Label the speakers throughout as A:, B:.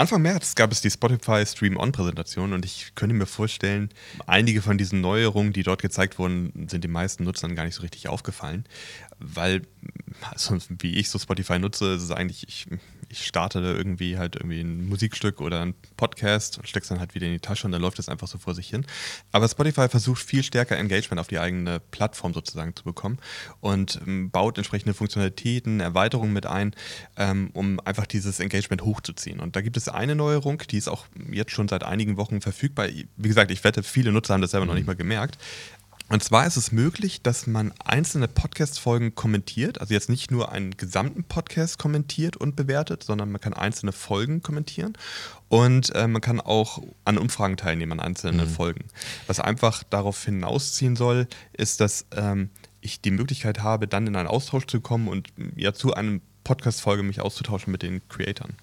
A: Anfang März gab es die Spotify Stream On-Präsentation und ich könnte mir vorstellen, einige von diesen Neuerungen, die dort gezeigt wurden, sind den meisten Nutzern gar nicht so richtig aufgefallen, weil, also wie ich so Spotify nutze, ist es eigentlich, ich ich starte da irgendwie halt irgendwie ein Musikstück oder ein Podcast, steck's dann halt wieder in die Tasche und dann läuft das einfach so vor sich hin. Aber Spotify versucht viel stärker Engagement auf die eigene Plattform sozusagen zu bekommen und ähm, baut entsprechende Funktionalitäten, Erweiterungen mit ein, ähm, um einfach dieses Engagement hochzuziehen. Und da gibt es eine Neuerung, die ist auch jetzt schon seit einigen Wochen verfügbar. Wie gesagt, ich wette, viele Nutzer haben das selber noch nicht mal gemerkt. Und zwar ist es möglich, dass man einzelne Podcast-Folgen kommentiert, also jetzt nicht nur einen gesamten Podcast kommentiert und bewertet, sondern man kann einzelne Folgen kommentieren und äh, man kann auch an Umfragen teilnehmen, an einzelnen mhm. Folgen. Was einfach darauf hinausziehen soll, ist, dass ähm, ich die Möglichkeit habe, dann in einen Austausch zu kommen und ja zu einem Podcast-Folge mich auszutauschen mit den Creatoren.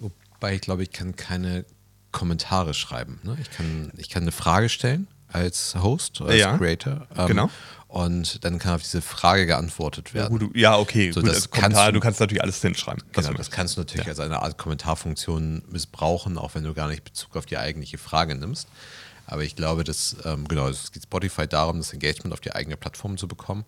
B: Wobei ich glaube, ich kann keine Kommentare schreiben. Ne? Ich, kann, ich kann eine Frage stellen als Host, als
A: ja,
B: Creator.
A: Ähm, genau.
B: Und dann kann auf diese Frage geantwortet werden.
A: Ja, gut, ja okay.
B: So, gut,
A: das Kommentar, du, du, kannst natürlich alles hinschreiben.
B: Genau, das kannst du natürlich ja. als eine Art Kommentarfunktion missbrauchen, auch wenn du gar nicht Bezug auf die eigentliche Frage nimmst. Aber ich glaube, dass, ähm, genau, es geht Spotify darum, das Engagement auf die eigene Plattform zu bekommen.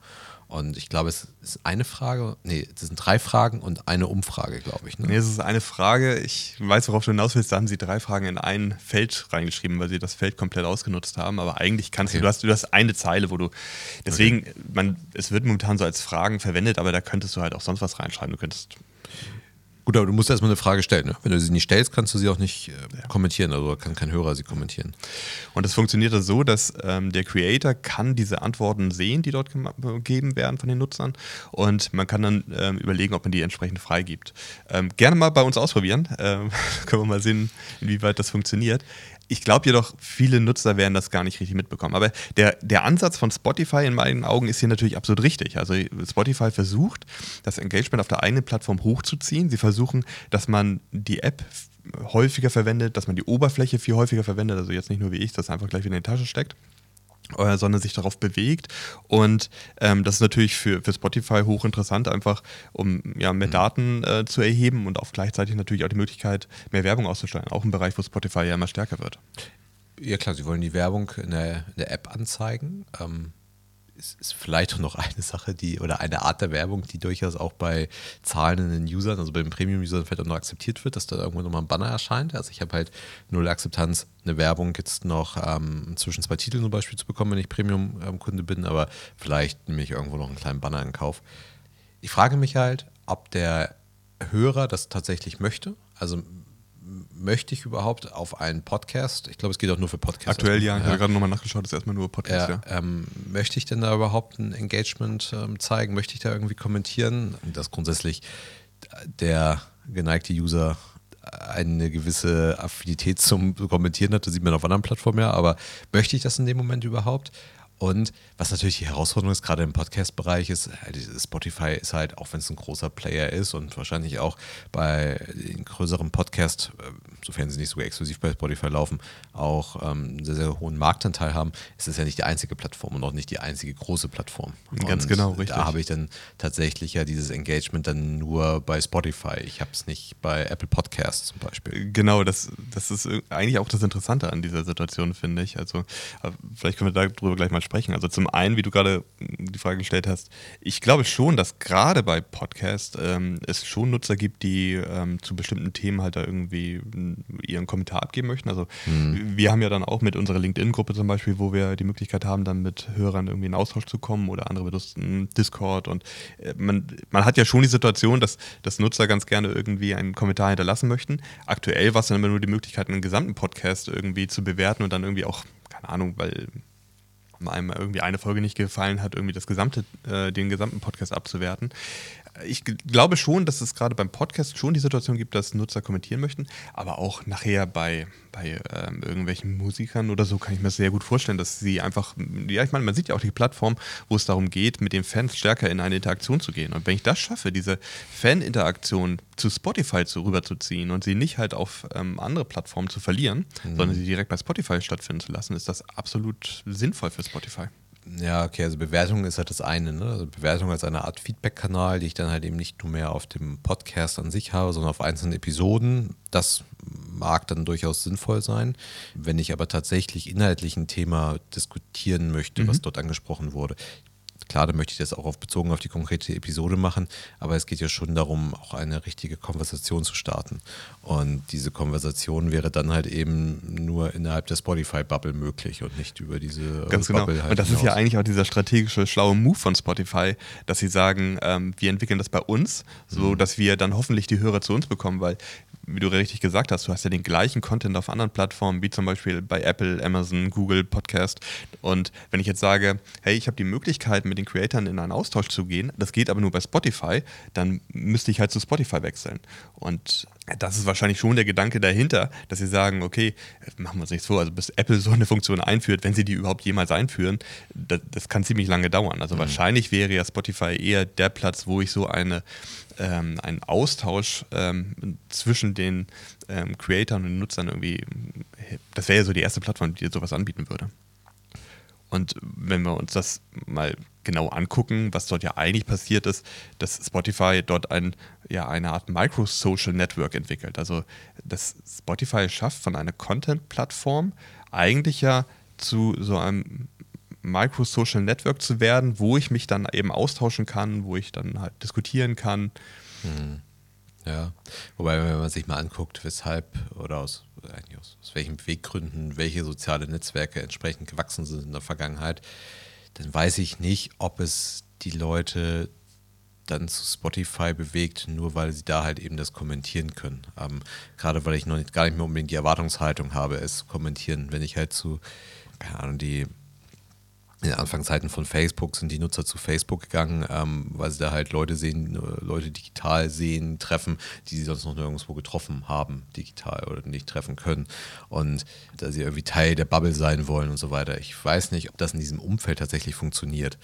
B: Und ich glaube, es ist eine Frage, nee, es sind drei Fragen und eine Umfrage, glaube ich.
A: Ne? Nee, es ist eine Frage. Ich weiß, worauf du hinaus willst. Da haben sie drei Fragen in ein Feld reingeschrieben, weil sie das Feld komplett ausgenutzt haben. Aber eigentlich kannst okay. du, du hast, du hast eine Zeile, wo du, deswegen, okay. man, es wird momentan so als Fragen verwendet, aber da könntest du halt auch sonst was reinschreiben. Du könntest
B: Gut, aber du musst erstmal eine Frage stellen. Ne? Wenn du sie nicht stellst, kannst du sie auch nicht äh, ja. kommentieren. Also kann kein Hörer sie kommentieren.
A: Und es funktioniert so, dass ähm, der Creator kann diese Antworten sehen, die dort gegeben werden von den Nutzern. Und man kann dann ähm, überlegen, ob man die entsprechend freigibt. Ähm, gerne mal bei uns ausprobieren. Ähm, können wir mal sehen, inwieweit das funktioniert. Ich glaube jedoch, viele Nutzer werden das gar nicht richtig mitbekommen. Aber der, der Ansatz von Spotify in meinen Augen ist hier natürlich absolut richtig. Also Spotify versucht, das Engagement auf der eigenen Plattform hochzuziehen. Sie versuchen, dass man die App häufiger verwendet, dass man die Oberfläche viel häufiger verwendet. Also jetzt nicht nur wie ich, das einfach gleich wieder in die Tasche steckt sondern sich darauf bewegt. Und ähm, das ist natürlich für, für Spotify hochinteressant, einfach um ja, mehr mhm. Daten äh, zu erheben und auch gleichzeitig natürlich auch die Möglichkeit, mehr Werbung auszusteuern. Auch im Bereich, wo Spotify ja immer stärker wird.
B: Ja klar, sie wollen die Werbung in der, in der App anzeigen. Ähm, ist, ist vielleicht auch noch eine Sache, die oder eine Art der Werbung, die durchaus auch bei zahlenden Usern, also bei den Premium-Usern vielleicht auch noch akzeptiert wird, dass da irgendwo nochmal ein Banner erscheint. Also ich habe halt null Akzeptanz, eine Werbung jetzt noch ähm, zwischen zwei Titeln zum Beispiel zu bekommen, wenn ich Premium-Kunde bin, aber vielleicht nehme ich irgendwo noch einen kleinen Banner in Kauf. Ich frage mich halt, ob der Hörer das tatsächlich möchte. Also möchte ich überhaupt auf einen Podcast, ich glaube, es geht auch nur für Podcasts.
A: Aktuell ja, ich habe gerade nochmal nachgeschaut, ist erstmal nur Podcast, ja.
B: ja. Ähm, möchte ich denn da überhaupt ein Engagement ähm, zeigen? Möchte ich da irgendwie kommentieren? Dass grundsätzlich der geneigte User eine gewisse Affinität zum Kommentieren hat, das sieht man auf anderen Plattformen ja, aber möchte ich das in dem Moment überhaupt? Und was natürlich die Herausforderung ist, gerade im Podcast-Bereich, ist, äh, Spotify ist halt, auch wenn es ein großer Player ist und wahrscheinlich auch bei den größeren Podcasts, äh, sofern sie nicht sogar exklusiv bei Spotify laufen, auch ähm, einen sehr, sehr hohen Marktanteil haben, ist es ja nicht die einzige Plattform und auch nicht die einzige große Plattform.
A: Ganz genau, richtig.
B: Da habe ich dann tatsächlich ja dieses Engagement dann nur bei Spotify. Ich habe es nicht bei Apple Podcasts zum Beispiel.
A: Genau, das, das ist eigentlich auch das Interessante an dieser Situation, finde ich. Also, äh, vielleicht können wir darüber gleich mal sprechen sprechen. Also zum einen, wie du gerade die Frage gestellt hast, ich glaube schon, dass gerade bei Podcasts ähm, es schon Nutzer gibt, die ähm, zu bestimmten Themen halt da irgendwie ihren Kommentar abgeben möchten. Also mhm. wir haben ja dann auch mit unserer LinkedIn-Gruppe zum Beispiel, wo wir die Möglichkeit haben, dann mit Hörern irgendwie in Austausch zu kommen oder andere benutzen Discord und äh, man, man hat ja schon die Situation, dass, dass Nutzer ganz gerne irgendwie einen Kommentar hinterlassen möchten. Aktuell war es dann immer nur die Möglichkeit, einen gesamten Podcast irgendwie zu bewerten und dann irgendwie auch keine Ahnung, weil einem irgendwie eine Folge nicht gefallen hat, irgendwie das gesamte, äh, den gesamten Podcast abzuwerten ich glaube schon, dass es gerade beim Podcast schon die Situation gibt, dass Nutzer kommentieren möchten, aber auch nachher bei, bei ähm, irgendwelchen Musikern oder so kann ich mir sehr gut vorstellen, dass sie einfach, ja, ich meine, man sieht ja auch die Plattform, wo es darum geht, mit den Fans stärker in eine Interaktion zu gehen. Und wenn ich das schaffe, diese Fan-Interaktion zu Spotify zu, rüberzuziehen und sie nicht halt auf ähm, andere Plattformen zu verlieren, mhm. sondern sie direkt bei Spotify stattfinden zu lassen, ist das absolut sinnvoll für Spotify.
B: Ja, okay, also Bewertung ist halt das eine. Ne? Also Bewertung als eine Art Feedback-Kanal, die ich dann halt eben nicht nur mehr auf dem Podcast an sich habe, sondern auf einzelnen Episoden. Das mag dann durchaus sinnvoll sein. Wenn ich aber tatsächlich inhaltlich ein Thema diskutieren möchte, mhm. was dort angesprochen wurde, Klar, da möchte ich das auch auf, bezogen auf die konkrete Episode machen, aber es geht ja schon darum, auch eine richtige Konversation zu starten. Und diese Konversation wäre dann halt eben nur innerhalb der Spotify-Bubble möglich und nicht über diese
A: Ganz genau. Bubble halt Und das hinaus. ist ja eigentlich auch dieser strategische, schlaue Move von Spotify, dass sie sagen, ähm, wir entwickeln das bei uns, so mhm. dass wir dann hoffentlich die Hörer zu uns bekommen, weil wie du richtig gesagt hast, du hast ja den gleichen Content auf anderen Plattformen, wie zum Beispiel bei Apple, Amazon, Google, Podcast. Und wenn ich jetzt sage, hey, ich habe die Möglichkeit, mit den Creatoren in einen Austausch zu gehen, das geht aber nur bei Spotify, dann müsste ich halt zu Spotify wechseln. Und das ist wahrscheinlich schon der Gedanke dahinter, dass sie sagen, okay, machen wir uns nichts vor, also bis Apple so eine Funktion einführt, wenn sie die überhaupt jemals einführen, das, das kann ziemlich lange dauern. Also mhm. wahrscheinlich wäre ja Spotify eher der Platz, wo ich so eine, ähm, einen Austausch ähm, zwischen den ähm, Creatoren und den Nutzern irgendwie, das wäre ja so die erste Plattform, die sowas anbieten würde. Und wenn wir uns das mal genau angucken, was dort ja eigentlich passiert ist, dass Spotify dort ein, ja, eine Art Micro-Social Network entwickelt. Also dass Spotify schafft, von einer Content-Plattform eigentlich ja zu so einem Micro-Social Network zu werden, wo ich mich dann eben austauschen kann, wo ich dann halt diskutieren kann.
B: Hm. Ja, wobei, wenn man sich mal anguckt, weshalb oder aus, aus, welchen Beweggründen welche soziale Netzwerke entsprechend gewachsen sind in der Vergangenheit, dann weiß ich nicht, ob es die Leute dann zu Spotify bewegt, nur weil sie da halt eben das kommentieren können. Ähm, gerade weil ich noch nicht, gar nicht mehr unbedingt die Erwartungshaltung habe, es kommentieren. Wenn ich halt zu, keine Ahnung, die in den Anfangszeiten von Facebook sind die Nutzer zu Facebook gegangen, ähm, weil sie da halt Leute sehen, äh, Leute digital sehen, treffen, die sie sonst noch nirgendwo getroffen haben, digital oder nicht treffen können. Und da sie irgendwie Teil der Bubble sein wollen und so weiter. Ich weiß nicht, ob das in diesem Umfeld tatsächlich funktioniert.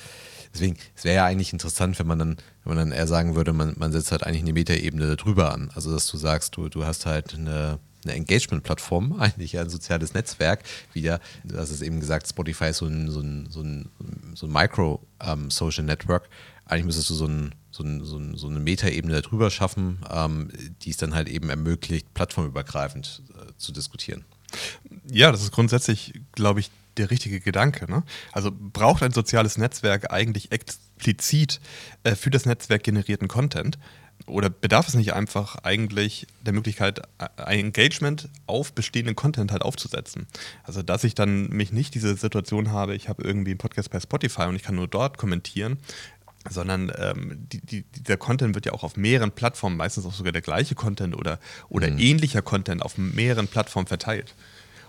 B: Deswegen, es wäre ja eigentlich interessant, wenn man dann, wenn man dann eher sagen würde, man, man setzt halt eigentlich eine Metaebene darüber an. Also dass du sagst, du, du hast halt eine eine Engagement-Plattform, eigentlich ein soziales Netzwerk wieder. Hast es eben gesagt, Spotify ist so ein, so ein, so ein, so ein Micro-Social-Network. Ähm, eigentlich müsstest du so, ein, so, ein, so, ein, so eine Metaebene darüber schaffen, ähm, die es dann halt eben ermöglicht, plattformübergreifend äh, zu diskutieren.
A: Ja, das ist grundsätzlich, glaube ich, der richtige Gedanke. Ne? Also braucht ein soziales Netzwerk eigentlich explizit äh, für das Netzwerk generierten Content? oder bedarf es nicht einfach eigentlich der Möglichkeit, ein Engagement auf bestehenden Content halt aufzusetzen? Also, dass ich dann mich nicht diese Situation habe, ich habe irgendwie einen Podcast bei Spotify und ich kann nur dort kommentieren, sondern ähm, die, die, dieser Content wird ja auch auf mehreren Plattformen, meistens auch sogar der gleiche Content oder, oder mhm. ähnlicher Content auf mehreren Plattformen verteilt.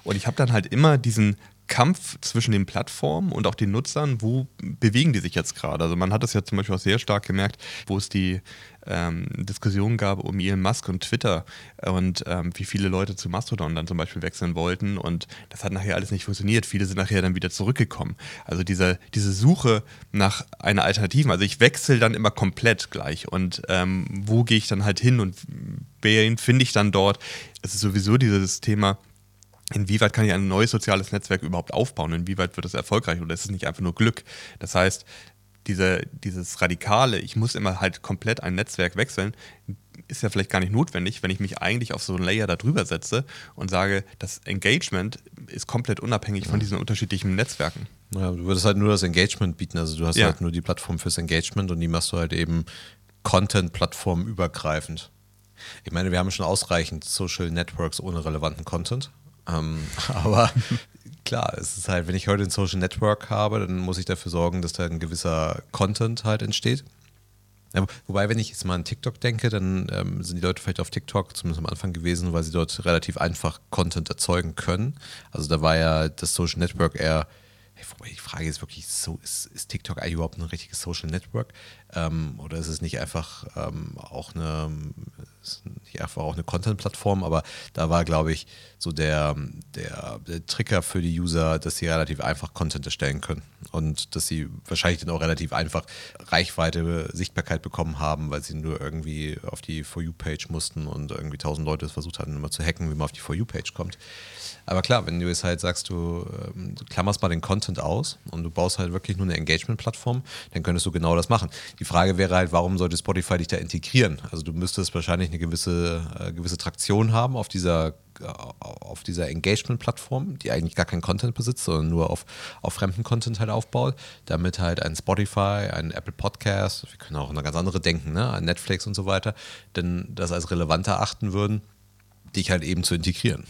A: Und ich habe dann halt immer diesen Kampf zwischen den Plattformen und auch den Nutzern, wo bewegen die sich jetzt gerade? Also man hat das ja zum Beispiel auch sehr stark gemerkt, wo es die ähm, Diskussion gab um Elon Musk und Twitter und ähm, wie viele Leute zu Mastodon dann zum Beispiel wechseln wollten und das hat nachher alles nicht funktioniert. Viele sind nachher dann wieder zurückgekommen. Also diese, diese Suche nach einer Alternative, also ich wechsle dann immer komplett gleich und ähm, wo gehe ich dann halt hin und wen finde ich dann dort? Es ist sowieso dieses Thema, inwieweit kann ich ein neues soziales Netzwerk überhaupt aufbauen? Inwieweit wird es erfolgreich oder ist es nicht einfach nur Glück? Das heißt, diese, dieses Radikale, ich muss immer halt komplett ein Netzwerk wechseln, ist ja vielleicht gar nicht notwendig, wenn ich mich eigentlich auf so einen Layer da drüber setze und sage, das Engagement ist komplett unabhängig von diesen unterschiedlichen Netzwerken.
B: Ja, du würdest halt nur das Engagement bieten, also du hast ja. halt nur die Plattform fürs Engagement und die machst du halt eben Content-Plattform übergreifend. Ich meine, wir haben schon ausreichend Social Networks ohne relevanten Content. Ähm, aber klar, es ist halt, wenn ich heute ein Social Network habe, dann muss ich dafür sorgen, dass da ein gewisser Content halt entsteht. Ja, wobei, wenn ich jetzt mal an TikTok denke, dann ähm, sind die Leute vielleicht auf TikTok zumindest am Anfang gewesen, weil sie dort relativ einfach Content erzeugen können. Also da war ja das Social Network eher Wobei die Frage ist wirklich so, ist, ist TikTok eigentlich überhaupt ein richtiges Social Network? Ähm, oder ist es nicht einfach ähm, auch eine, nicht einfach auch eine Content-Plattform? Aber da war, glaube ich, so der, der, der Trigger für die User, dass sie relativ einfach Content erstellen können und dass sie wahrscheinlich dann auch relativ einfach Reichweite, Sichtbarkeit bekommen haben, weil sie nur irgendwie auf die For You-Page mussten und irgendwie tausend Leute es versucht hatten, immer zu hacken, wie man auf die For You-Page kommt. Aber klar, wenn du jetzt halt sagst, du, ähm, du klammerst mal den Content aus und du baust halt wirklich nur eine Engagement-Plattform, dann könntest du genau das machen. Die Frage wäre halt, warum sollte Spotify dich da integrieren? Also du müsstest wahrscheinlich eine gewisse, äh, gewisse Traktion haben auf dieser auf dieser Engagement-Plattform, die eigentlich gar keinen Content besitzt, sondern nur auf, auf fremden Content halt aufbaut, damit halt ein Spotify, ein Apple Podcast, wir können auch eine ganz andere denken, ne, ein Netflix und so weiter, denn das als relevant erachten würden, dich halt eben zu integrieren.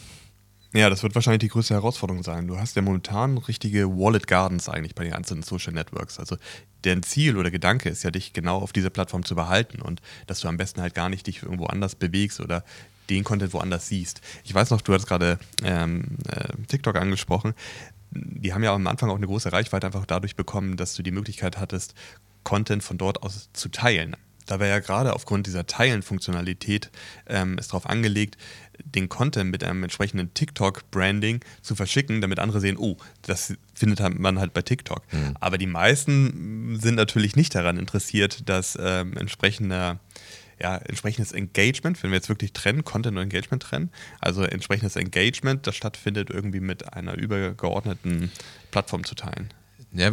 A: Ja, das wird wahrscheinlich die größte Herausforderung sein. Du hast ja momentan richtige Wallet Gardens eigentlich bei den einzelnen Social Networks. Also deren Ziel oder Gedanke ist ja, dich genau auf dieser Plattform zu behalten und dass du am besten halt gar nicht dich irgendwo anders bewegst oder den Content woanders siehst. Ich weiß noch, du hattest gerade ähm, äh, TikTok angesprochen. Die haben ja am Anfang auch eine große Reichweite einfach dadurch bekommen, dass du die Möglichkeit hattest, Content von dort aus zu teilen. Da wäre ja gerade aufgrund dieser Teilen-Funktionalität ähm, ist darauf angelegt, den Content mit einem entsprechenden TikTok-Branding zu verschicken, damit andere sehen, oh, das findet man halt bei TikTok. Mhm. Aber die meisten sind natürlich nicht daran interessiert, dass ähm, entsprechender ja, entsprechendes Engagement, wenn wir jetzt wirklich trennen, Content und Engagement trennen, also entsprechendes Engagement, das stattfindet, irgendwie mit einer übergeordneten Plattform zu teilen.
B: Ja,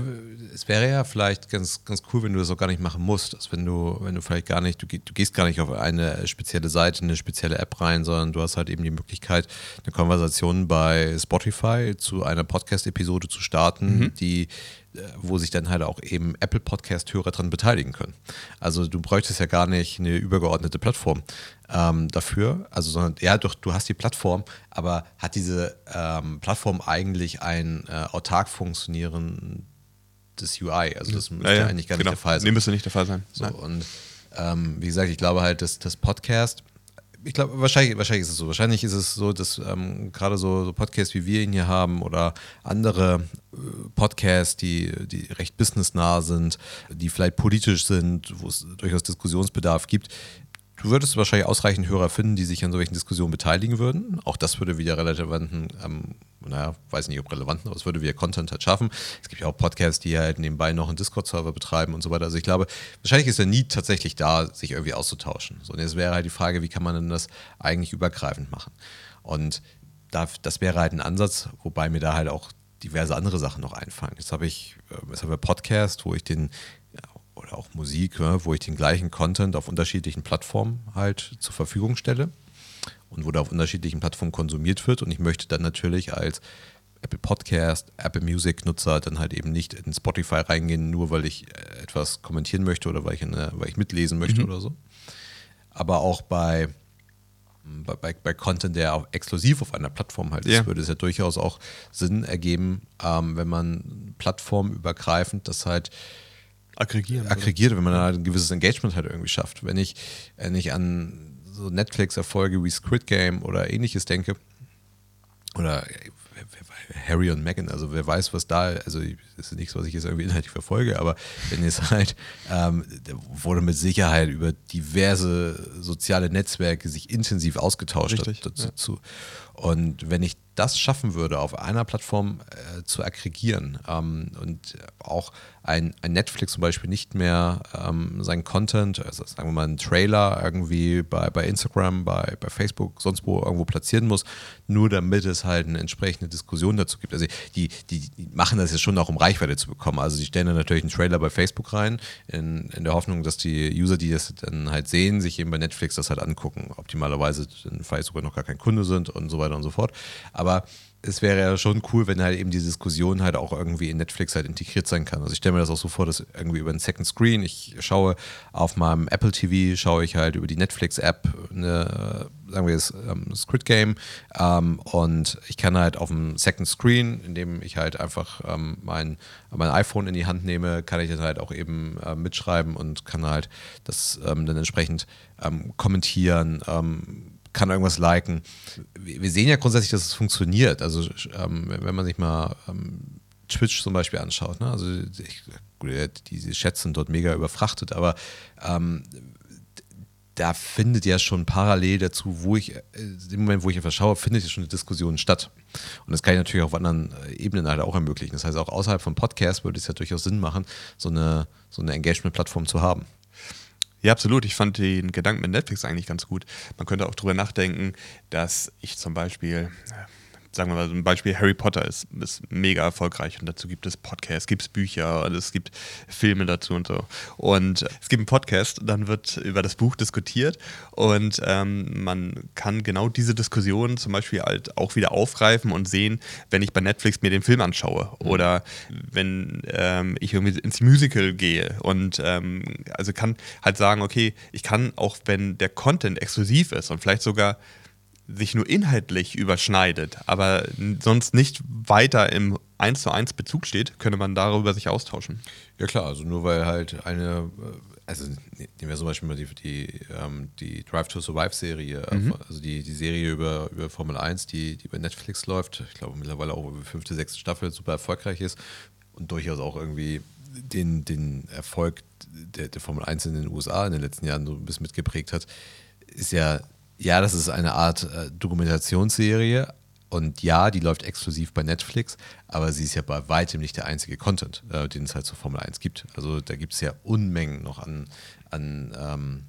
B: es wäre ja vielleicht ganz, ganz cool, wenn du das auch gar nicht machen musst. Also wenn du, wenn du vielleicht gar nicht, du, du gehst gar nicht auf eine spezielle Seite, eine spezielle App rein, sondern du hast halt eben die Möglichkeit, eine Konversation bei Spotify zu einer Podcast-Episode zu starten, mhm. die wo sich dann halt auch eben Apple Podcast-Hörer dran beteiligen können. Also du bräuchtest ja gar nicht eine übergeordnete Plattform ähm, dafür, also sondern ja, doch, du hast die Plattform, aber hat diese ähm, Plattform eigentlich ein äh, autark funktionierendes UI? Also das müsste ja, ja, eigentlich gar genau. nicht der Fall sein.
A: Nee, müsste nicht der Fall sein.
B: So, und ähm, wie gesagt, ich glaube halt, dass das Podcast ich glaube, wahrscheinlich, wahrscheinlich ist es so. Wahrscheinlich ist es so, dass ähm, gerade so, so, Podcasts wie wir ihn hier haben oder andere äh, Podcasts, die, die recht businessnah sind, die vielleicht politisch sind, wo es durchaus Diskussionsbedarf gibt, Du würdest wahrscheinlich ausreichend Hörer finden, die sich an solchen Diskussionen beteiligen würden. Auch das würde wieder relevanten, ähm, naja, weiß nicht ob relevanten, aber es würde wieder Content halt schaffen. Es gibt ja auch Podcasts, die halt nebenbei noch einen Discord-Server betreiben und so weiter. Also ich glaube, wahrscheinlich ist der Need tatsächlich da, sich irgendwie auszutauschen. So, und jetzt wäre halt die Frage, wie kann man denn das eigentlich übergreifend machen? Und da, das wäre halt ein Ansatz, wobei mir da halt auch diverse andere Sachen noch einfallen. Jetzt habe ich, äh, jetzt haben wir Podcast, wo ich den oder auch Musik, wo ich den gleichen Content auf unterschiedlichen Plattformen halt zur Verfügung stelle und wo der auf unterschiedlichen Plattformen konsumiert wird. Und ich möchte dann natürlich als Apple Podcast, Apple Music Nutzer dann halt eben nicht in Spotify reingehen, nur weil ich äh, etwas kommentieren möchte oder weil ich, eine, weil ich mitlesen möchte mhm. oder so. Aber auch bei, bei, bei Content, der auch exklusiv auf einer Plattform halt ja. ist, würde es ja durchaus auch Sinn ergeben, ähm, wenn man plattformübergreifend das halt aggregieren. Aggregiert, wenn man da ein gewisses Engagement halt irgendwie schafft. Wenn ich, wenn ich an so Netflix-Erfolge wie Squid Game oder ähnliches denke, oder Harry und Meghan, also wer weiß, was da, also das ist nichts, was ich jetzt irgendwie inhaltlich verfolge, aber wenn jetzt halt, ähm, wurde mit Sicherheit über diverse soziale Netzwerke sich intensiv ausgetauscht Richtig, dazu. Ja. Und wenn ich das schaffen würde, auf einer Plattform äh, zu aggregieren ähm, und auch ein, ein, Netflix zum Beispiel nicht mehr ähm, seinen Content, also sagen wir mal einen Trailer irgendwie bei, bei Instagram, bei, bei Facebook, sonst wo irgendwo platzieren muss, nur damit es halt eine entsprechende Diskussion dazu gibt. Also die, die, die machen das jetzt schon auch, um Reichweite zu bekommen. Also die stellen dann natürlich einen Trailer bei Facebook rein, in, in der Hoffnung, dass die User, die das dann halt sehen, sich eben bei Netflix das halt angucken. Optimalerweise dann vielleicht sogar noch gar kein Kunde sind und so weiter und so fort. Aber es wäre ja schon cool, wenn halt eben die Diskussion halt auch irgendwie in Netflix halt integriert sein kann. Also ich stelle mir das auch so vor, dass irgendwie über einen Second Screen, ich schaue auf meinem Apple TV, schaue ich halt über die Netflix-App eine, sagen wir jetzt, ähm, Squid Game ähm, und ich kann halt auf dem Second Screen, indem ich halt einfach ähm, mein, mein iPhone in die Hand nehme, kann ich dann halt auch eben äh, mitschreiben und kann halt das ähm, dann entsprechend ähm, kommentieren, ähm, kann irgendwas liken. Wir sehen ja grundsätzlich, dass es funktioniert. Also ähm, wenn man sich mal ähm, Twitch zum Beispiel anschaut, ne? also ich, diese Chats sind dort mega überfrachtet, aber ähm, da findet ja schon parallel dazu, wo ich, äh, im Moment, wo ich einfach schaue, findet ja schon eine Diskussion statt. Und das kann ich natürlich auf anderen äh, Ebenen halt auch ermöglichen. Das heißt, auch außerhalb von Podcasts würde es ja durchaus Sinn machen, so eine, so eine Engagement-Plattform zu haben.
A: Ja, absolut. Ich fand den Gedanken mit Netflix eigentlich ganz gut. Man könnte auch darüber nachdenken, dass ich zum Beispiel sagen wir mal, ein Beispiel Harry Potter ist, ist mega erfolgreich und dazu gibt es Podcasts, gibt es Bücher, und es gibt Filme dazu und so. Und es gibt einen Podcast, dann wird über das Buch diskutiert und ähm, man kann genau diese Diskussion zum Beispiel halt auch wieder aufgreifen und sehen, wenn ich bei Netflix mir den Film anschaue mhm. oder wenn ähm, ich irgendwie ins Musical gehe und ähm, also kann halt sagen, okay, ich kann auch, wenn der Content exklusiv ist und vielleicht sogar sich nur inhaltlich überschneidet, aber sonst nicht weiter im 1 zu 1 Bezug steht, könnte man darüber sich austauschen.
B: Ja klar, also nur weil halt eine, äh, also nehmen wir zum Beispiel mal die, die, ähm, die Drive to Survive Serie, mhm. also die, die Serie über, über Formel 1, die, die bei Netflix läuft, ich glaube mittlerweile auch über fünfte, sechste Staffel super erfolgreich ist und durchaus auch irgendwie den, den Erfolg der, der Formel 1 in den USA in den letzten Jahren so ein bisschen mitgeprägt hat, ist ja ja, das ist eine Art äh, Dokumentationsserie. Und ja, die läuft exklusiv bei Netflix, aber sie ist ja bei weitem nicht der einzige Content, äh, den es halt zur Formel 1 gibt. Also da gibt es ja Unmengen noch an, an ähm,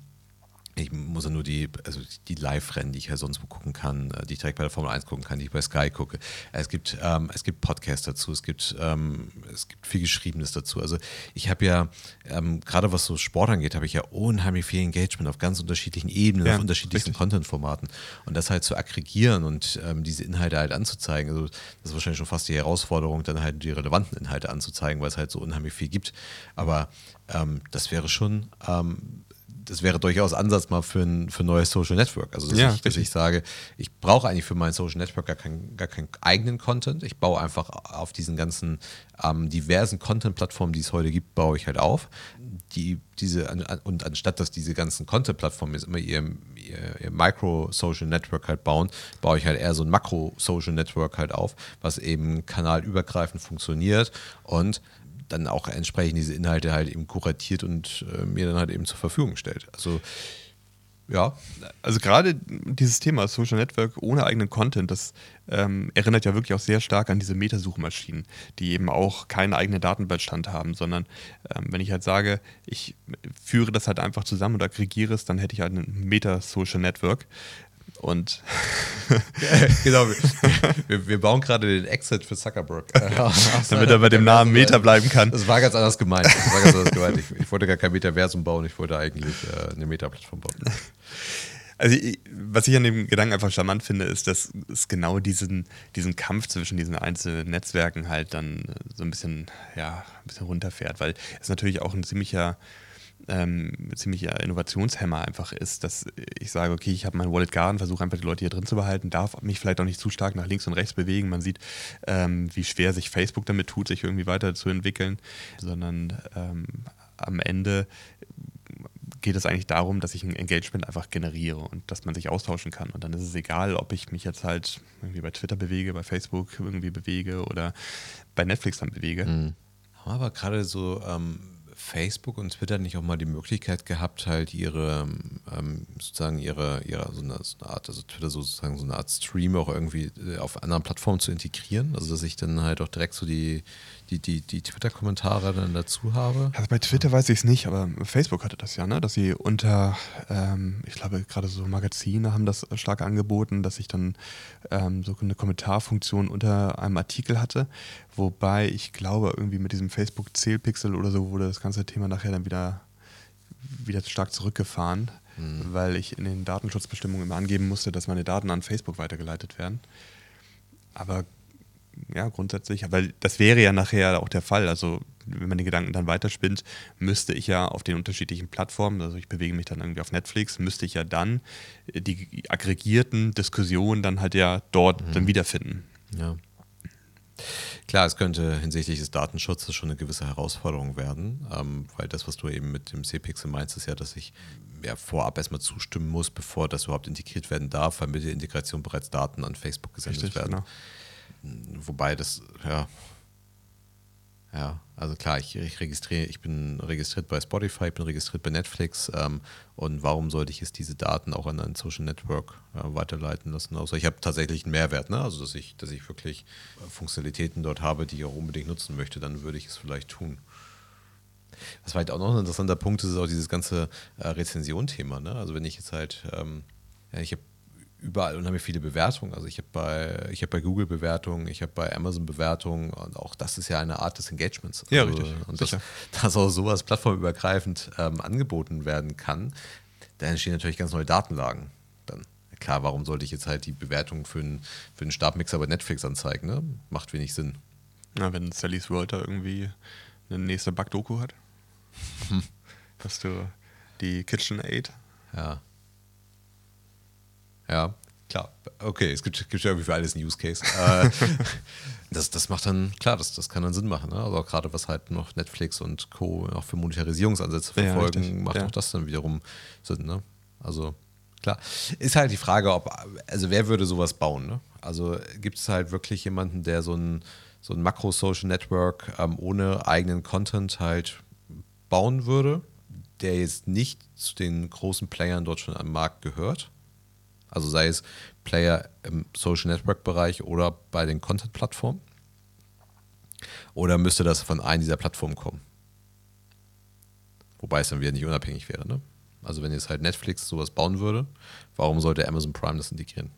B: ich muss ja nur die, also die Live-Rennen, die ich ja sonst wo gucken kann, äh, die ich direkt bei der Formel 1 gucken kann, die ich bei Sky gucke. Es gibt, ähm, es gibt Podcasts dazu, es gibt, ähm, es gibt viel Geschriebenes dazu. Also ich habe ja, ähm, gerade was so Sport angeht, habe ich ja unheimlich viel Engagement auf ganz unterschiedlichen Ebenen, ja, auf unterschiedlichsten Content-Formaten. Und das halt zu aggregieren und ähm, diese Inhalte halt anzuzeigen, also das ist wahrscheinlich schon fast die Herausforderung, dann halt die relevanten Inhalte anzuzeigen, weil es halt so unheimlich viel gibt. Aber ähm, das wäre schon ähm, das wäre durchaus Ansatz mal für ein, für ein neues Social Network. Also, dass, ja, ich, dass ich sage, ich brauche eigentlich für mein Social Network gar, kein, gar keinen eigenen Content. Ich baue einfach auf diesen ganzen ähm, diversen Content-Plattformen, die es heute gibt, baue ich halt auf. Die, diese, und anstatt dass diese ganzen Content-Plattformen jetzt immer ihr, ihr, ihr Micro-Social Network halt bauen, baue ich halt eher so ein Makro-Social Network halt auf, was eben kanalübergreifend funktioniert und dann auch entsprechend diese Inhalte halt eben kuratiert und äh, mir dann halt eben zur Verfügung stellt. Also ja.
A: Also gerade dieses Thema Social Network ohne eigenen Content, das ähm, erinnert ja wirklich auch sehr stark an diese Metasuchmaschinen, die eben auch keinen eigenen Datenbestand haben, sondern ähm, wenn ich halt sage, ich führe das halt einfach zusammen und aggregiere es, dann hätte ich halt ein Meta-Social Network. Und
B: genau, wir, wir, bauen gerade den Exit für Zuckerberg.
A: Damit er bei dem Namen Meta bleiben kann.
B: Das war ganz anders gemeint. Ganz anders gemeint. Ich, ich wollte gar kein Metaversum bauen, ich wollte eigentlich äh, eine Meta-Plattform bauen.
A: Also was ich an dem Gedanken einfach charmant finde, ist, dass es genau diesen, diesen Kampf zwischen diesen einzelnen Netzwerken halt dann so ein bisschen, ja, ein bisschen runterfährt, weil es natürlich auch ein ziemlicher ähm, ziemlicher Innovationshemmer einfach ist, dass ich sage, okay, ich habe mein Wallet Garden, versuche einfach die Leute hier drin zu behalten, darf mich vielleicht auch nicht zu stark nach links und rechts bewegen. Man sieht, ähm, wie schwer sich Facebook damit tut, sich irgendwie weiterzuentwickeln, sondern ähm, am Ende geht es eigentlich darum, dass ich ein Engagement einfach generiere und dass man sich austauschen kann. Und dann ist es egal, ob ich mich jetzt halt irgendwie bei Twitter bewege, bei Facebook irgendwie bewege oder bei Netflix dann bewege. Mhm.
B: Aber gerade so ähm, Facebook und Twitter nicht auch mal die Möglichkeit gehabt, halt ihre, ähm, sozusagen ihre, ihre so, eine, so, eine, Art, also Twitter sozusagen so eine Art Stream auch irgendwie äh, auf anderen Plattformen zu integrieren? Also dass ich dann halt auch direkt so die, die, die, die Twitter-Kommentare dann dazu habe?
A: Also bei Twitter weiß ich es nicht, aber Facebook hatte das ja, ne? dass sie unter, ähm, ich glaube, gerade so Magazine haben das stark angeboten, dass ich dann ähm, so eine Kommentarfunktion unter einem Artikel hatte, wobei ich glaube, irgendwie mit diesem Facebook-Zählpixel oder so wurde das ganze Thema nachher dann wieder, wieder stark zurückgefahren. Mhm. Weil ich in den Datenschutzbestimmungen immer angeben musste, dass meine Daten an Facebook weitergeleitet werden. Aber ja, grundsätzlich, weil das wäre ja nachher auch der Fall. Also, wenn man den Gedanken dann weiterspinnt, müsste ich ja auf den unterschiedlichen Plattformen, also ich bewege mich dann irgendwie auf Netflix, müsste ich ja dann die aggregierten Diskussionen dann halt ja dort mhm. dann wiederfinden.
B: Ja. Klar, es könnte hinsichtlich des Datenschutzes schon eine gewisse Herausforderung werden, ähm, weil das, was du eben mit dem C-Pixel meinst, ist ja, dass ich ja, vorab erstmal zustimmen muss, bevor das überhaupt integriert werden darf, weil mit der Integration bereits Daten an Facebook gesendet Richtig, werden. Genau. Wobei das, ja. Ja, also klar, ich, ich registriere, ich bin registriert bei Spotify, ich bin registriert bei Netflix ähm, und warum sollte ich jetzt diese Daten auch an ein Social Network äh, weiterleiten lassen? Außer ich habe tatsächlich einen Mehrwert, ne? Also dass ich, dass ich wirklich Funktionalitäten dort habe, die ich auch unbedingt nutzen möchte, dann würde ich es vielleicht tun. Was vielleicht auch noch ein interessanter Punkt ist, ist auch dieses ganze äh, Rezension-Thema. Ne? Also wenn ich jetzt halt, ähm, ja, ich habe überall unheimlich viele Bewertungen. Also ich habe bei, hab bei Google Bewertungen, ich habe bei Amazon Bewertungen und auch das ist ja eine Art des Engagements.
A: Ja,
B: also,
A: richtig.
B: Und das, dass auch sowas plattformübergreifend ähm, angeboten werden kann, da entstehen natürlich ganz neue Datenlagen dann. Klar, warum sollte ich jetzt halt die Bewertung für einen, für einen Stabmixer bei Netflix anzeigen? Ne? Macht wenig Sinn.
A: Na, wenn Sally's World da irgendwie eine nächste Backdoku hat. Hast du die KitchenAid?
B: Ja. Ja, klar. Okay, es gibt, gibt ja irgendwie für alles einen Use Case. Äh, das, das macht dann, klar, das, das kann dann Sinn machen. Ne? Also gerade was halt noch Netflix und Co. auch für Monetarisierungsansätze
A: Ja,
B: verfolgen,
A: richtig.
B: macht
A: Ja.
B: auch das dann wiederum Sinn. Ne? Also klar. Ist halt die Frage, ob, also wer würde sowas bauen? Ne? Also gibt es halt wirklich jemanden, der so ein, so ein Makro-Social Network ähm, ohne eigenen Content halt bauen würde, der jetzt nicht zu den großen Playern dort schon am Markt gehört? Also sei es Player im Social Network Bereich oder bei den Content Plattformen? Oder müsste das von einer dieser Plattformen kommen? Wobei es dann wieder nicht unabhängig wäre, ne? Also wenn jetzt halt Netflix sowas bauen würde, warum sollte Amazon Prime das integrieren?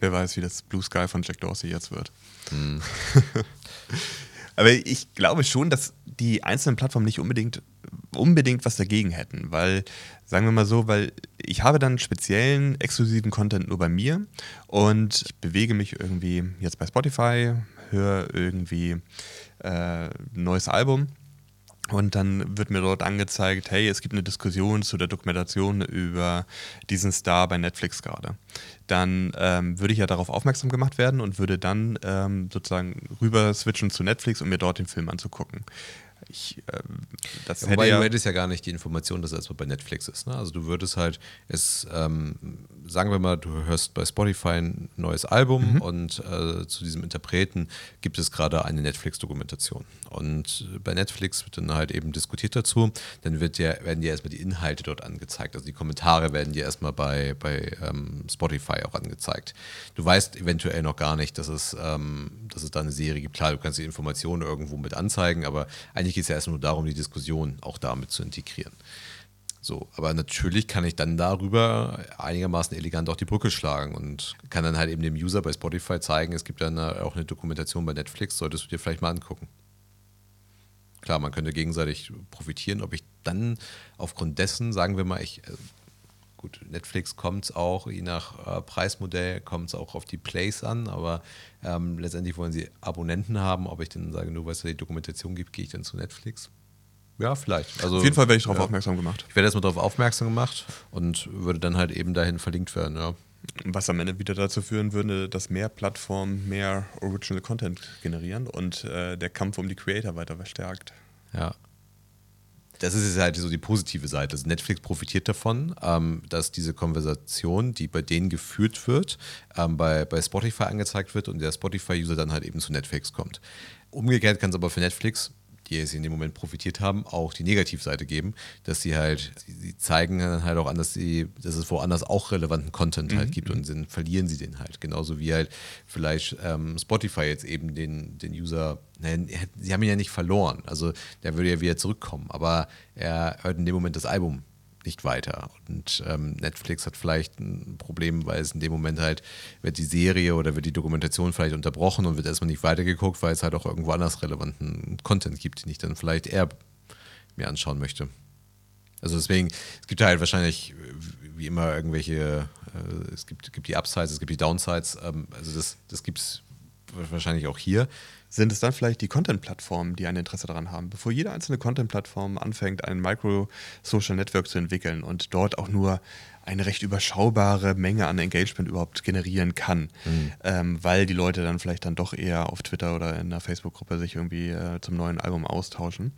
A: Wer weiß, wie das Blue Sky von Jack Dorsey jetzt wird. Aber ich glaube schon, dass die einzelnen Plattformen nicht unbedingt, unbedingt was dagegen hätten, weil, sagen wir mal so, weil ich habe dann speziellen, exklusiven Content nur bei mir und ich bewege mich irgendwie jetzt bei Spotify, höre irgendwie äh, ein neues Album und dann wird mir dort angezeigt, hey, es gibt eine Diskussion zu der Dokumentation über diesen Star bei Netflix gerade. Dann ähm, würde ich ja darauf aufmerksam gemacht werden und würde dann ähm, sozusagen rüber switchen zu Netflix, um mir dort den Film anzugucken. Ich, ähm, das
B: Ja, wobei
A: ja,
B: du hättest ja gar nicht die Information, dass es erstmal bei Netflix ist. Ne? Also du würdest halt, es, ähm, sagen wir mal, du hörst bei Spotify ein neues Album und äh, zu diesem Interpreten gibt es gerade eine Netflix-Dokumentation. Und äh, bei Netflix wird dann halt eben diskutiert dazu. Dann wird ja, werden dir erstmal die Inhalte dort angezeigt. Also die Kommentare werden dir erstmal bei, bei ähm, Spotify auch angezeigt. Du weißt eventuell noch gar nicht, dass es, ähm, dass es da eine Serie gibt. Klar, du kannst die Informationen irgendwo mit anzeigen, aber eigentlich geht es ja erstmal nur darum, die Diskussion auch damit zu integrieren. So, aber natürlich kann ich dann darüber einigermaßen elegant auch die Brücke schlagen und kann dann halt eben dem User bei Spotify zeigen, es gibt dann auch eine Dokumentation bei Netflix, solltest du dir vielleicht mal angucken. Klar, man könnte gegenseitig profitieren, ob ich dann aufgrund dessen, sagen wir mal, ich, äh, gut, Netflix kommt es auch, je nach äh, Preismodell kommt es auch auf die Plays an, aber ähm, letztendlich wollen sie Abonnenten haben, ob ich dann sage, nur weil es da die Dokumentation gibt, gehe ich dann zu Netflix. Ja, vielleicht. Also,
A: auf jeden Fall werde ich darauf
B: ja.
A: aufmerksam gemacht.
B: Ich werde erstmal darauf aufmerksam gemacht und würde dann halt eben dahin verlinkt werden, ja.
A: Was am Ende wieder dazu führen würde, dass mehr Plattformen mehr Original Content generieren und äh, der Kampf um die Creator weiter verstärkt.
B: Ja. Das ist jetzt halt so die positive Seite. Also Netflix profitiert davon, ähm, dass diese Konversation, die bei denen geführt wird, ähm, bei, bei Spotify angezeigt wird und der Spotify-User dann halt eben zu Netflix kommt. Umgekehrt kann es aber für Netflix, die es in dem Moment profitiert haben, auch die Negativseite geben, dass sie halt, sie, zeigen dann halt auch an, dass, sie, dass es woanders auch relevanten Content halt gibt und dann verlieren sie den halt. Genauso wie halt vielleicht ähm, Spotify jetzt eben den, den User, nein, sie haben ihn ja nicht verloren, also der würde ja wieder zurückkommen, aber er hört in dem Moment das Album nicht weiter. Und ähm, Netflix hat vielleicht ein Problem, weil es in dem Moment halt wird die Serie oder wird die Dokumentation vielleicht unterbrochen und wird erstmal nicht weitergeguckt, weil es halt auch irgendwo anders relevanten Content gibt, den ich dann vielleicht eher mir anschauen möchte. Also deswegen, es gibt halt wahrscheinlich äh, wie immer irgendwelche, äh, es gibt, gibt die Upsides, es gibt die Downsides, ähm, also das, das gibt es wahrscheinlich auch hier.
A: Sind es dann vielleicht die Content-Plattformen, die ein Interesse daran haben, bevor jede einzelne Content-Plattform anfängt, ein Micro-Social-Network zu entwickeln und dort auch nur eine recht überschaubare Menge an Engagement überhaupt generieren kann, ähm, weil die Leute dann vielleicht dann doch eher auf Twitter oder in einer Facebook-Gruppe sich irgendwie äh, zum neuen Album austauschen,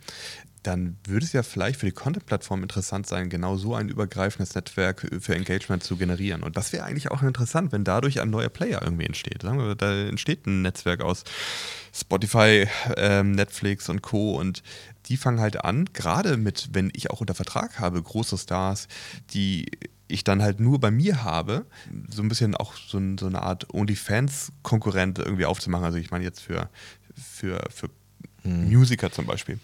A: dann würde es ja vielleicht für die Content-Plattform interessant sein, genau so ein übergreifendes Netzwerk für Engagement zu generieren. Und das wäre eigentlich auch interessant, wenn dadurch ein neuer Player irgendwie entsteht. Sagen wir, da entsteht ein Netzwerk aus Spotify, ähm, Netflix und Co. Und die fangen halt an, gerade mit, wenn ich auch unter Vertrag habe, große Stars, die ich dann halt nur bei mir habe, so ein bisschen auch so, ein, so eine Art OnlyFans-Konkurrent irgendwie aufzumachen. Also ich meine jetzt für, für, für Musiker zum Beispiel.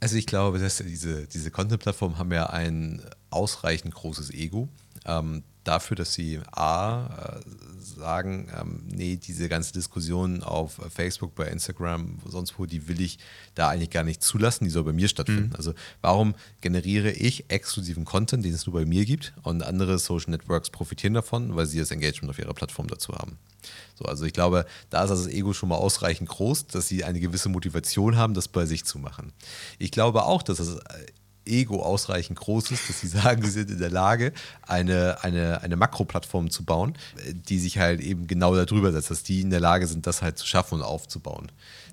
B: Also ich glaube, dass diese, diese Content-Plattformen haben ja ein ausreichend großes Ego, ähm, dafür, dass sie A, äh, sagen, ähm, nee, diese ganze Diskussion auf Facebook, bei Instagram, sonst wo, die will ich da eigentlich gar nicht zulassen, die soll bei mir stattfinden. Mhm. Also warum generiere ich exklusiven Content, den es nur bei mir gibt und andere Social Networks profitieren davon, weil sie das Engagement auf ihrer Plattform dazu haben. So, also ich glaube, da ist das Ego schon mal ausreichend groß, dass sie eine gewisse Motivation haben, das bei sich zu machen. Ich glaube auch, dass es Ego ausreichend groß ist, dass sie sagen, sie sind in der Lage, eine, eine, eine Makroplattform zu bauen, die sich halt eben genau darüber setzt, dass die in der Lage sind, das halt zu schaffen und aufzubauen.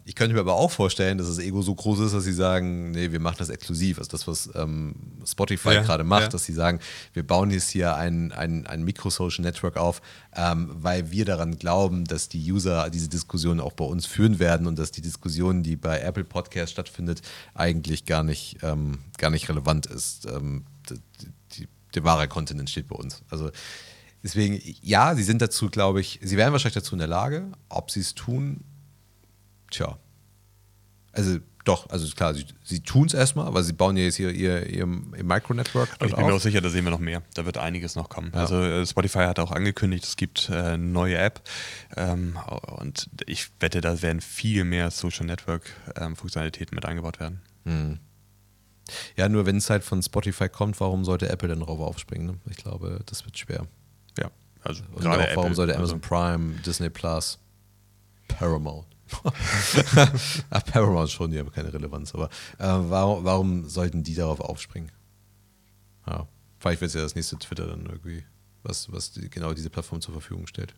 B: Ich könnte mir aber auch vorstellen, dass das Ego so groß ist, dass sie sagen, nee, wir machen das exklusiv. Also das, was ähm, Spotify ja, gerade macht, ja. dass sie sagen, wir bauen jetzt hier ein, ein, ein Micro-Social Network auf, ähm, weil wir daran glauben, dass die User diese Diskussion auch bei uns führen werden und dass die Diskussion, die bei Apple Podcast stattfindet, eigentlich gar nicht, ähm, gar nicht relevant ist. Ähm, die, der wahre Content entsteht bei uns. Also deswegen, ja, sie sind dazu, glaube ich, sie wären wahrscheinlich dazu in der Lage. Ob sie es tun, Tja. Also doch, also klar, sie, sie tun es erstmal, weil sie bauen ja jetzt hier ihr, ihr, ihr Micro-Network.
A: Ich bin auf. mir auch sicher, da sehen wir noch mehr. Da wird einiges noch kommen. Ja. Also äh, Spotify hat auch angekündigt, es gibt äh, eine neue App ähm, und ich wette, da werden viel mehr Social Network-Funktionalitäten ähm, mit eingebaut werden.
B: Hm. Ja, nur wenn es halt von Spotify kommt, warum sollte Apple denn darauf aufspringen? Ne? Ich glaube, das wird schwer.
A: Ja, also
B: und gerade auch, warum Apple, sollte Amazon also Prime, Disney Plus, Paramount Ach, Paramount schon, die haben keine Relevanz, aber äh, warum, warum, sollten die darauf aufspringen? Ja, vielleicht wird es ja das nächste Twitter dann irgendwie, was, was die, genau diese Plattform zur Verfügung stellt.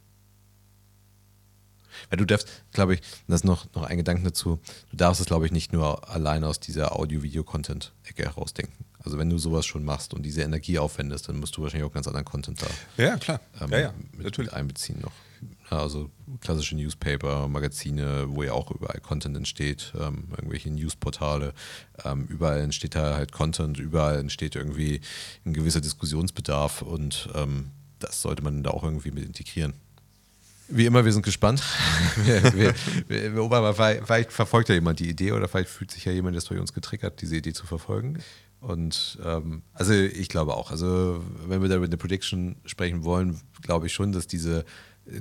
B: Weil du darfst, glaube ich, das ist noch, noch ein Gedanke dazu, du darfst es, glaube ich, nicht nur allein aus dieser Audio-Video-Content-Ecke herausdenken. Also wenn du sowas schon machst und diese Energie aufwendest, dann musst du wahrscheinlich auch ganz anderen Content da
A: ja, klar.
B: Ähm,
A: ja, ja,
B: mit, natürlich. Mit einbeziehen noch. Also klassische Newspaper, Magazine, wo ja auch überall Content entsteht, ähm, irgendwelche Newsportale, ähm, überall entsteht da halt Content, überall entsteht irgendwie ein gewisser Diskussionsbedarf und ähm, das sollte man da auch irgendwie mit integrieren. Wie immer, wir sind gespannt. wir, wir, wir, wir vielleicht verfolgt ja jemand die Idee oder vielleicht fühlt sich ja jemand, der durch uns getriggert, diese Idee zu verfolgen. Und ähm, also ich glaube auch, also wenn wir da über eine Prediction sprechen wollen, glaube ich schon, dass diese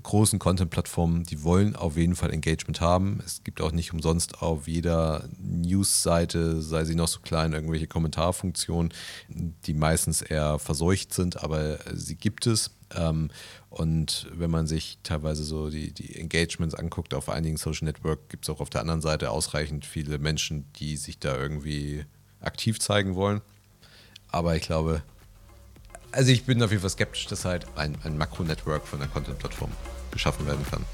B: großen Content-Plattformen, die wollen auf jeden Fall Engagement haben. Es gibt auch nicht umsonst auf jeder News-Seite, sei sie noch so klein, irgendwelche Kommentarfunktionen, die meistens eher verseucht sind, aber sie gibt es. Ähm, und wenn man sich teilweise so die, die Engagements anguckt auf einigen Social Network, gibt es auch auf der anderen Seite ausreichend viele Menschen, die sich da irgendwie aktiv zeigen wollen. Aber ich glaube, also ich bin auf jeden Fall skeptisch, dass halt ein, ein Makro-Network von einer Content-Plattform geschaffen werden kann.